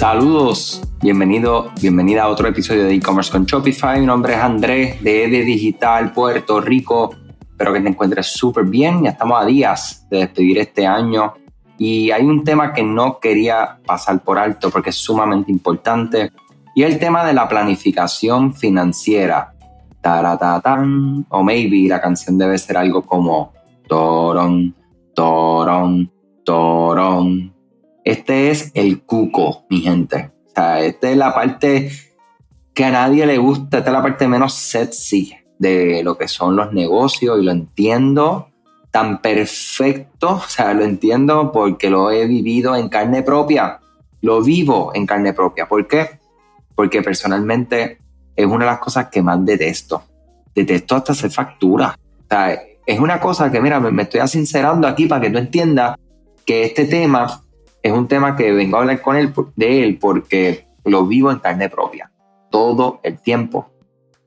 Saludos, bienvenido, bienvenida a otro episodio de e-commerce con Shopify. Mi nombre es Andrés de EDE Digital Puerto Rico. Espero que te encuentres súper bien. Ya estamos a días de despedir este año y hay un tema que no quería pasar por alto porque es sumamente importante y el tema de la planificación financiera. Taratatán, o maybe la canción debe ser algo como Torón, Torón, Torón. Este es el cuco, mi gente. O sea, esta es la parte que a nadie le gusta, esta es la parte menos sexy de lo que son los negocios y lo entiendo tan perfecto, o sea, lo entiendo porque lo he vivido en carne propia, lo vivo en carne propia. ¿Por qué? Porque personalmente es una de las cosas que más detesto. Detesto hasta hacer factura. O sea, es una cosa que, mira, me, estoy sincerando aquí para que tú entiendas que este tema es un tema que vengo a hablar con él, de él porque lo vivo en carne propia, todo el tiempo.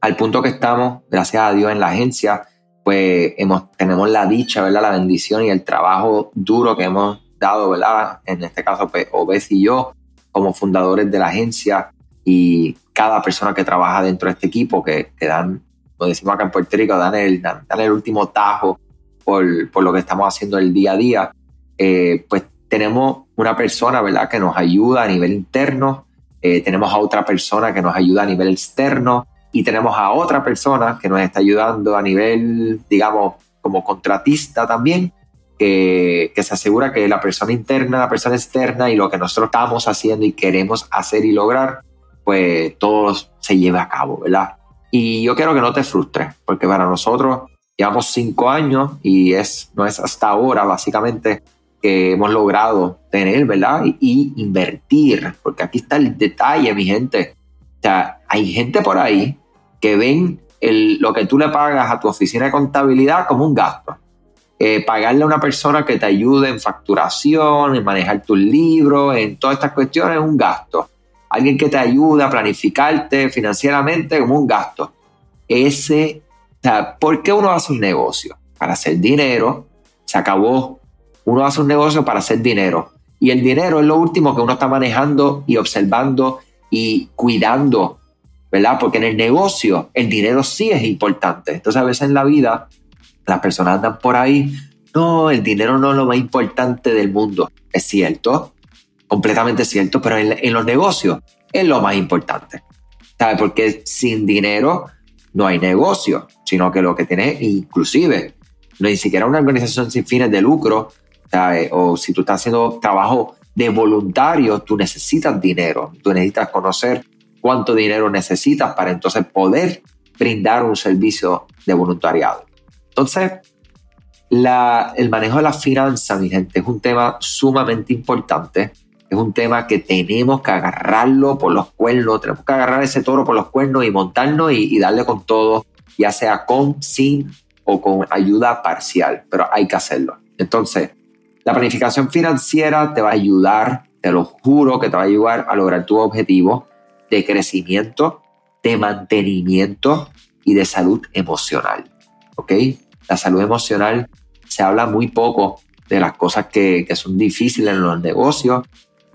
Al punto que estamos, gracias a Dios, en la agencia, pues hemos, tenemos la dicha, ¿verdad? La bendición y el trabajo duro que hemos dado, ¿verdad? En este caso, pues Obes y yo, como fundadores de la agencia y cada persona que trabaja dentro de este equipo, que, que dan, como decimos acá en Puerto Rico, dan el, dan, el último tajo por, por, lo que estamos haciendo el día a día, eh, pues tenemos una persona, ¿verdad? Que nos ayuda a nivel interno, eh, tenemos a otra persona que nos ayuda a nivel externo, y tenemos a otra persona que nos está ayudando a nivel, digamos, como contratista también, que, se asegura que la persona interna, la persona externa y lo que nosotros estamos haciendo y queremos hacer y lograr, pues todo se lleve a cabo, ¿verdad? Y yo quiero que no te frustres, porque para nosotros llevamos cinco años y es, no es hasta ahora básicamente que hemos logrado tener, ¿verdad? Y, invertir, porque aquí está el detalle, mi gente. O sea, hay gente por ahí que ven lo que tú le pagas a tu oficina de contabilidad como un gasto. Eh, pagarle a una persona que te ayude en facturación, en manejar tus libros, en todas estas cuestiones es un gasto. Alguien que te ayude a planificarte financieramente como un gasto. Ese, o sea, ¿por qué uno hace un negocio? Para hacer dinero, se acabó. Uno hace un negocio para hacer dinero. Y el dinero es lo último que uno está manejando y observando y cuidando ¿verdad? Porque en el negocio el dinero sí es importante. Entonces a veces en la vida las personas andan por ahí, no, el dinero no es lo más importante del mundo. Es cierto, completamente cierto, pero en, los negocios es lo más importante. ¿Sabes? Porque sin dinero no hay negocio, sino que lo que tiene, inclusive, no ni siquiera una organización sin fines de lucro, ¿sabes? o si tú estás haciendo trabajo de voluntario, tú necesitas dinero, tú necesitas conocer cuánto dinero necesitas para entonces poder brindar un servicio de voluntariado. Entonces, el manejo de la finanza, mi gente, es un tema sumamente importante. Es un tema que tenemos que agarrarlo por los cuernos, tenemos que agarrar ese toro por los cuernos y montarnos y, y darle con todo, ya sea con, sin o con ayuda parcial, pero hay que hacerlo. Entonces, la planificación financiera te va a ayudar, te lo juro que te va a ayudar a lograr tu objetivo de crecimiento, de mantenimiento y de salud emocional. ¿Ok? La salud emocional se habla muy poco de las cosas que, son difíciles en los negocios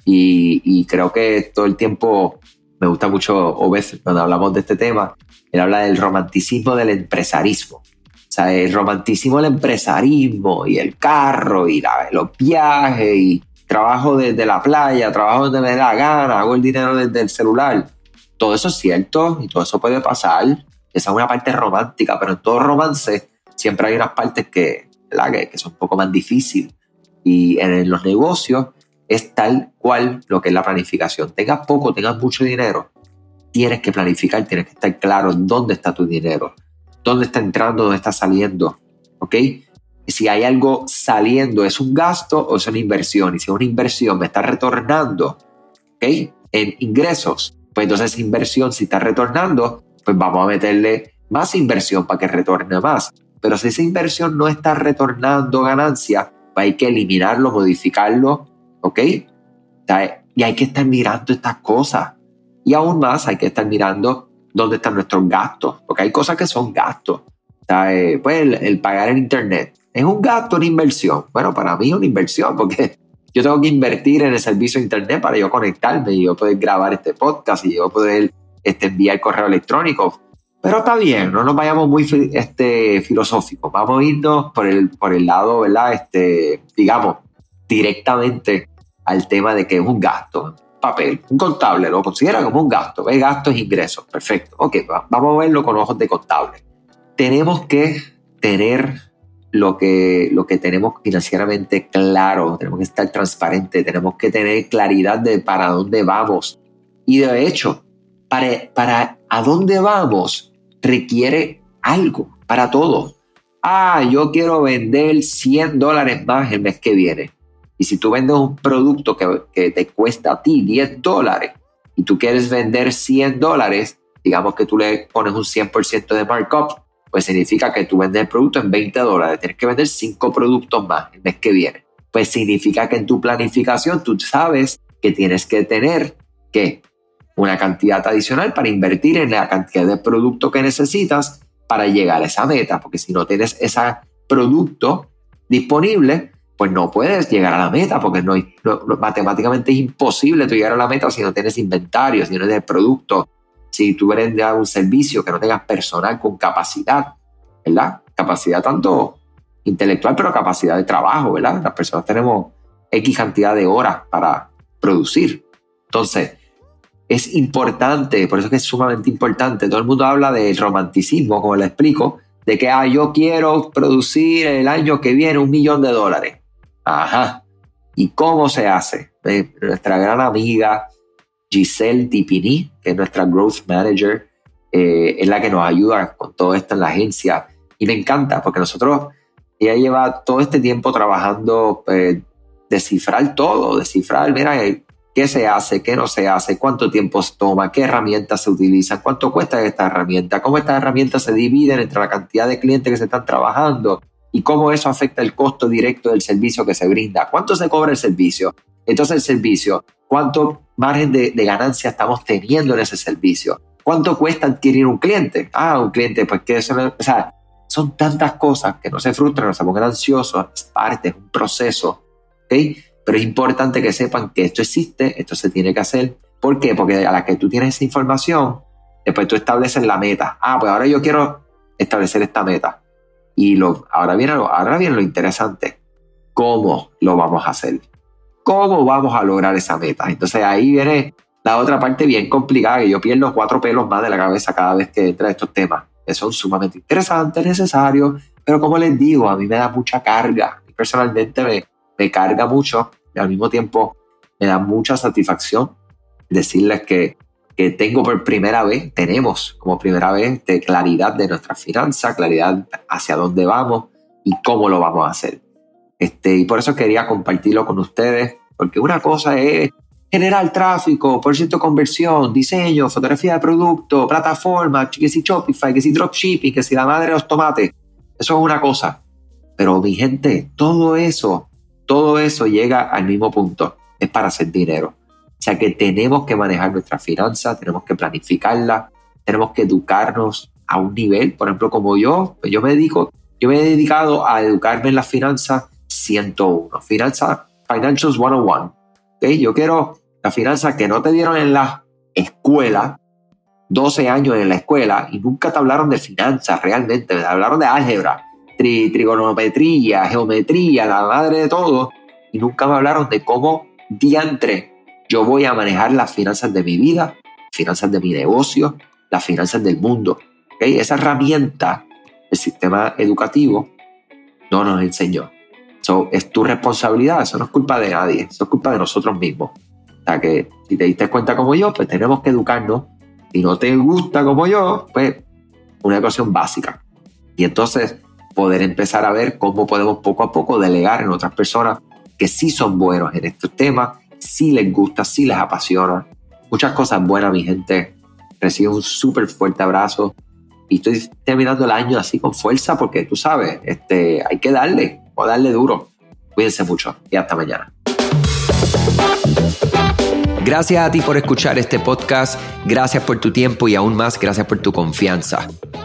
y, creo que todo el tiempo me gusta mucho Obed cuando hablamos de este tema. Él habla del romanticismo del empresarismo. El romanticismo del empresarismo y el carro y los viajes y trabajo desde la playa, trabajo donde me da la gana, hago el dinero desde el celular. Todo eso es cierto y todo eso puede pasar. Esa es una parte romántica, pero en todo romance siempre hay unas partes que, que, son un poco más difíciles. Y en los negocios es tal cual lo que es la planificación. Tengas poco, tengas mucho dinero, tienes que planificar, tienes que estar claro dónde está tu dinero, dónde está entrando, dónde está saliendo. ¿Ok? si hay algo saliendo, ¿es un gasto o es una inversión? Y si es una inversión me está retornando ¿okay? en ingresos, pues entonces inversión, si está retornando, pues vamos a meterle más inversión para que retorne más. Pero si esa inversión no está retornando ganancia, pues hay que eliminarlo, modificarlo, ¿ok? Y hay que estar mirando estas cosas. Y aún más hay que estar mirando dónde están nuestros gastos, porque hay cosas que son gastos. Pues el, el pagar el internet, ¿Es un gasto o una inversión? Bueno, para mí es una inversión porque yo tengo que invertir en el servicio de internet para yo conectarme y yo poder grabar este podcast y yo poder este, enviar correo electrónico. Pero está bien, no nos vayamos muy este, filosóficos, vamos a irnos por el, por el lado, ¿verdad? Este, digamos, directamente al tema de que es un gasto. Papel, un contable lo considera como un gasto, ve gastos ingresos, perfecto. Ok, vamos a verlo con ojos de contable. Tenemos que tener lo que, lo que tenemos financieramente claro, tenemos que estar transparentes, tenemos que tener claridad de para dónde vamos. Y de hecho, para, para a dónde vamos requiere algo para todo. Ah, yo quiero vender 100 dólares más el mes que viene. Y si tú vendes un producto que, te cuesta a ti 10 dólares y tú quieres vender 100 dólares, digamos que tú le pones un 100% de markup, pues significa que tú vendes el producto en 20 dólares, tienes que vender 5 productos más el mes que viene. Pues significa que en tu planificación tú sabes que tienes que tener que una cantidad adicional para invertir en la cantidad de producto que necesitas para llegar a esa meta, porque si no tienes ese producto disponible, pues no puedes llegar a la meta, porque no, matemáticamente es imposible tú llegar a la meta si no tienes inventario, si no tienes producto, si tú vendes un servicio que no tengas personal con capacidad, ¿verdad? Capacidad tanto intelectual, pero capacidad de trabajo, ¿verdad? Las personas tenemos X cantidad de horas para producir. Entonces, es importante, por eso es que es sumamente importante. Todo el mundo habla del romanticismo, como le explico, de que ah, yo quiero producir el año que viene un millón de dólares. Ajá. ¿Y cómo se hace? Nuestra gran amiga Giselle Dipini, que es nuestra Growth Manager, eh, es la que nos ayuda con todo esto en la agencia. Y me encanta porque nosotros, ella lleva todo este tiempo trabajando, eh, descifrar todo, descifrar, mira, eh, qué se hace, qué no se hace, cuánto tiempo se toma, qué herramientas se utilizan, cuánto cuesta esta herramienta, cómo estas herramientas se dividen entre la cantidad de clientes que se están trabajando y cómo eso afecta el costo directo del servicio que se brinda, cuánto se cobra el servicio. Entonces el servicio, cuánto margen de, ganancia estamos teniendo en ese servicio. ¿Cuánto cuesta adquirir un cliente? Ah, un cliente, pues que eso o sea, son tantas cosas que no se frustran, no se pongan ansiosos, es parte, es un proceso, ¿ok? Pero es importante que sepan que esto existe, esto se tiene que hacer. ¿Por qué? Porque a la que tú tienes esa información, después tú estableces la meta. Ah, pues ahora yo quiero establecer esta meta. Y lo, ahora, viene ahora viene lo interesante. ¿Cómo lo vamos a hacer? ¿Cómo vamos a lograr esa meta? Entonces ahí viene la otra parte bien complicada, que yo pierdo cuatro pelos más de la cabeza cada vez que entra estos temas, que son sumamente interesantes, necesarios, pero como les digo, a mí me da mucha carga. Personalmente me, me carga mucho y al mismo tiempo me da mucha satisfacción decirles que, que tengo por primera vez, tenemos como primera vez de claridad de nuestra finanzas, claridad hacia dónde vamos y cómo lo vamos a hacer. Este, y por eso quería compartirlo con ustedes, porque una cosa es generar tráfico, por cierto, conversión, diseño, fotografía de producto, plataforma, que si Shopify, que si dropshipping, que si la madre de los tomates. Eso es una cosa. Pero mi gente, todo eso, todo eso llega al mismo punto. Es para hacer dinero. O sea que tenemos que manejar nuestras finanzas, tenemos que planificarla, tenemos que educarnos a un nivel, por ejemplo, como yo, pues yo me dedico, yo me he dedicado a educarme en las finanzas 101. Finanzas, Financials 101. ¿Okay? Yo quiero la finanza que no te dieron en la escuela, 12 años en la escuela, y nunca te hablaron de finanzas realmente, te hablaron de álgebra, trigonometría, geometría, la madre de todo, y nunca me hablaron de cómo diantre yo voy a manejar las finanzas de mi vida, finanzas de mi negocio, las finanzas del mundo. ¿Okay? Esa herramienta el sistema educativo no nos enseñó es tu responsabilidad, eso no es culpa de nadie, eso es culpa de nosotros mismos. O sea que si te diste cuenta como yo, pues tenemos que educarnos. Y no te gusta como yo, pues una educación básica. Y entonces poder empezar a ver cómo podemos poco a poco delegar en otras personas que sí son buenos en estos temas, sí les gusta, sí les apasiona. Muchas cosas buenas, mi gente. Recibo un súper fuerte abrazo y estoy terminando el año así con fuerza porque tú sabes, este, hay que darle, o darle duro. Cuídense mucho y hasta mañana. Gracias a ti por escuchar este podcast, gracias por tu tiempo y aún más gracias por tu confianza.